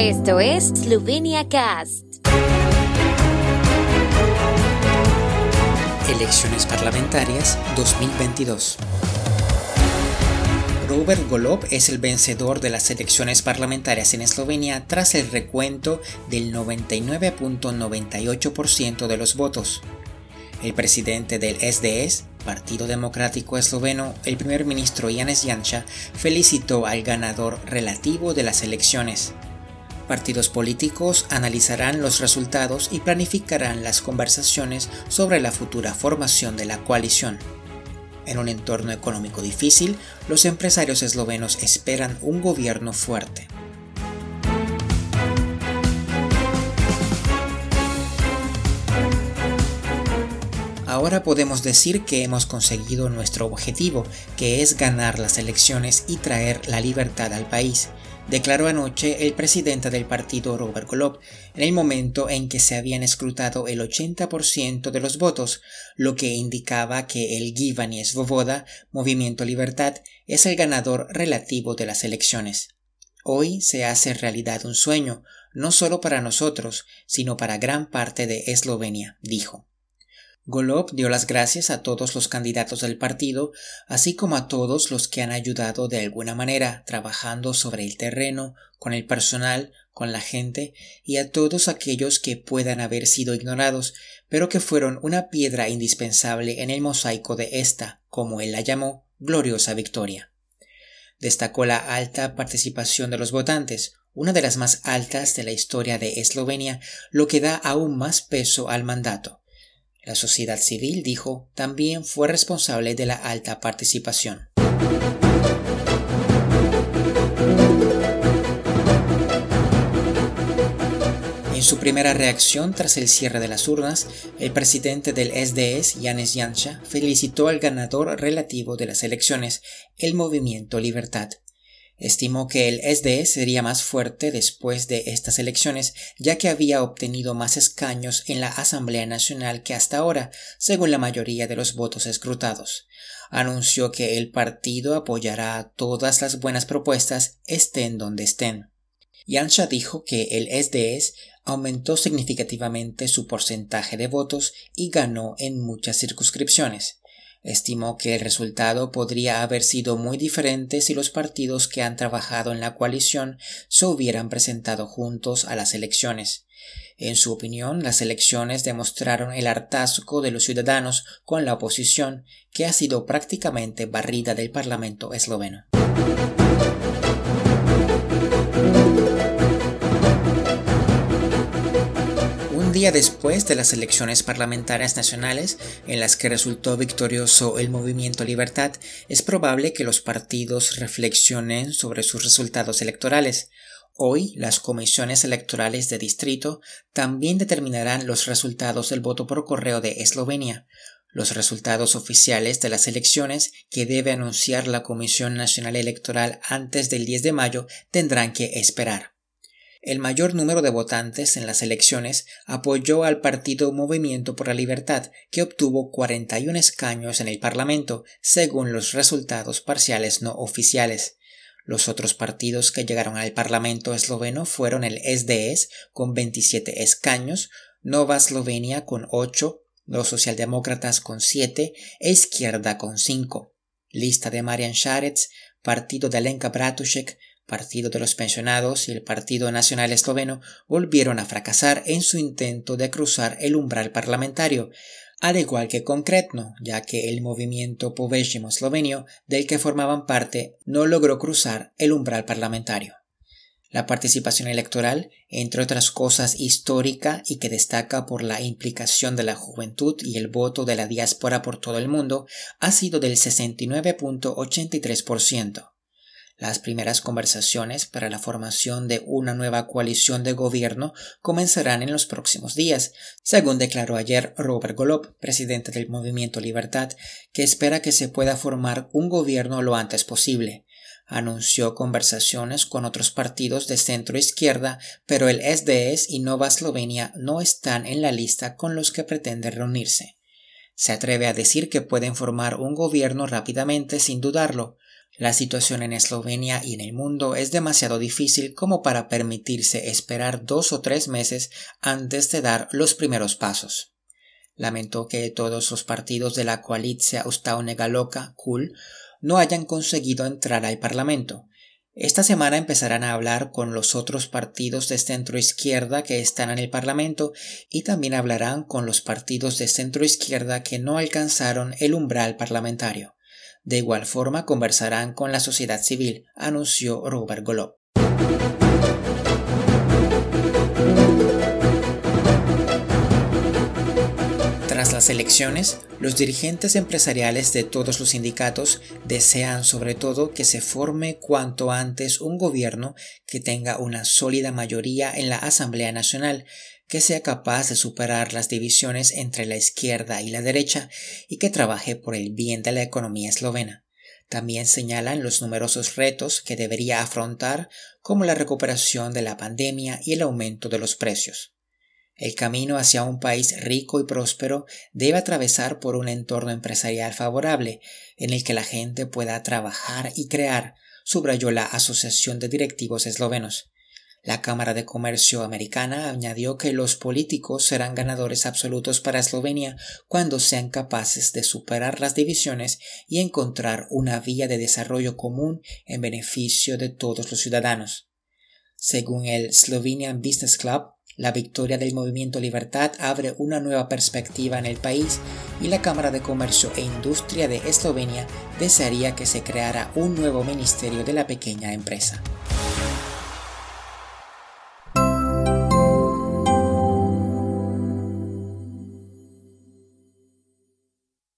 Esto es Slovenia Cast. Elecciones parlamentarias 2022. Robert Golob es el vencedor de las elecciones parlamentarias en Eslovenia tras el recuento del 99.98% de los votos. El presidente del SDS, Partido Democrático Esloveno, el primer ministro Janez Janša, felicitó al ganador relativo de las elecciones. Partidos políticos analizarán los resultados y planificarán las conversaciones sobre la futura formación de la coalición. En un entorno económico difícil, los empresarios eslovenos esperan un gobierno fuerte. Ahora podemos decir que hemos conseguido nuestro objetivo, que es ganar las elecciones y traer la libertad al país, declaró anoche el presidente del partido Robert Golob, en el momento en que se habían escrutado el 80% de los votos, lo que indicaba que el Givani Svoboda, Movimiento Libertad, es el ganador relativo de las elecciones. Hoy se hace realidad un sueño, no solo para nosotros, sino para gran parte de Eslovenia, dijo. Golob dio las gracias a todos los candidatos del partido, así como a todos los que han ayudado de alguna manera trabajando sobre el terreno, con el personal, con la gente y a todos aquellos que puedan haber sido ignorados, pero que fueron una piedra indispensable en el mosaico de esta, como él la llamó, gloriosa victoria. Destacó la alta participación de los votantes, una de las más altas de la historia de Eslovenia, lo que da aún más peso al mandato. La sociedad civil, dijo, también fue responsable de la alta participación. En su primera reacción tras el cierre de las urnas, el presidente del SDS, Yanis Janša, felicitó al ganador relativo de las elecciones, el Movimiento Libertad, Estimó que el SDS sería más fuerte después de estas elecciones, ya que había obtenido más escaños en la Asamblea Nacional que hasta ahora, según la mayoría de los votos escrutados. Anunció que el partido apoyará todas las buenas propuestas, estén donde estén. Yansha dijo que el SDS aumentó significativamente su porcentaje de votos y ganó en muchas circunscripciones. Estimó que el resultado podría haber sido muy diferente si los partidos que han trabajado en la coalición se hubieran presentado juntos a las elecciones. En su opinión, las elecciones demostraron el hartazgo de los ciudadanos con la oposición, que ha sido prácticamente barrida del Parlamento esloveno. Día después de las elecciones parlamentarias nacionales, en las que resultó victorioso el Movimiento Libertad, es probable que los partidos reflexionen sobre sus resultados electorales. Hoy, las comisiones electorales de distrito también determinarán los resultados del voto por correo de Eslovenia. Los resultados oficiales de las elecciones que debe anunciar la Comisión Nacional Electoral antes del 10 de mayo tendrán que esperar. El mayor número de votantes en las elecciones apoyó al partido Movimiento por la Libertad, que obtuvo 41 escaños en el Parlamento, según los resultados parciales no oficiales. Los otros partidos que llegaron al Parlamento esloveno fueron el SDS con 27 escaños, Nova Eslovenia con 8, los socialdemócratas con 7 e Izquierda con 5. Lista de Marian Šarec, partido de Alenka Bratušek, Partido de los Pensionados y el Partido Nacional Esloveno volvieron a fracasar en su intento de cruzar el umbral parlamentario, al igual que Concretno, ya que el movimiento Poveshimo eslovenio del que formaban parte no logró cruzar el umbral parlamentario. La participación electoral, entre otras cosas histórica y que destaca por la implicación de la juventud y el voto de la diáspora por todo el mundo, ha sido del 69.83%. Las primeras conversaciones para la formación de una nueva coalición de gobierno comenzarán en los próximos días, según declaró ayer Robert Golob, presidente del Movimiento Libertad, que espera que se pueda formar un gobierno lo antes posible. Anunció conversaciones con otros partidos de centro izquierda, pero el SDS y Nova Eslovenia no están en la lista con los que pretende reunirse. Se atreve a decir que pueden formar un gobierno rápidamente sin dudarlo, La situación en Eslovenia y en el mundo es demasiado difícil como para permitirse esperar dos o tres meses antes de dar los primeros pasos. Lamentó que todos los partidos de la coalición Ustaunega Loca, KUL, no hayan conseguido entrar al Parlamento. Esta semana empezarán a hablar con los otros partidos de centro izquierda que están en el Parlamento y también hablarán con los partidos de centro izquierda que no alcanzaron el umbral parlamentario. De igual forma conversarán con la sociedad civil, anunció Robert Golob. Tras las elecciones, los dirigentes empresariales de todos los sindicatos desean sobre todo que se forme cuanto antes un gobierno que tenga una sólida mayoría en la Asamblea Nacional, que sea capaz de superar las divisiones entre la izquierda y la derecha y que trabaje por el bien de la economía eslovena. También señalan los numerosos retos que debería afrontar, como la recuperación de la pandemia y el aumento de los precios. El camino hacia un país rico y próspero debe atravesar por un entorno empresarial favorable, en el que la gente pueda trabajar y crear, subrayó la Asociación de Directivos Eslovenos. La Cámara de Comercio americana añadió que los políticos serán ganadores absolutos para Eslovenia cuando sean capaces de superar las divisiones y encontrar una vía de desarrollo común en beneficio de todos los ciudadanos. Según el Slovenian Business Club, la victoria del movimiento Libertad abre una nueva perspectiva en el país y la Cámara de Comercio e Industria de Eslovenia desearía que se creara un nuevo ministerio de la pequeña empresa.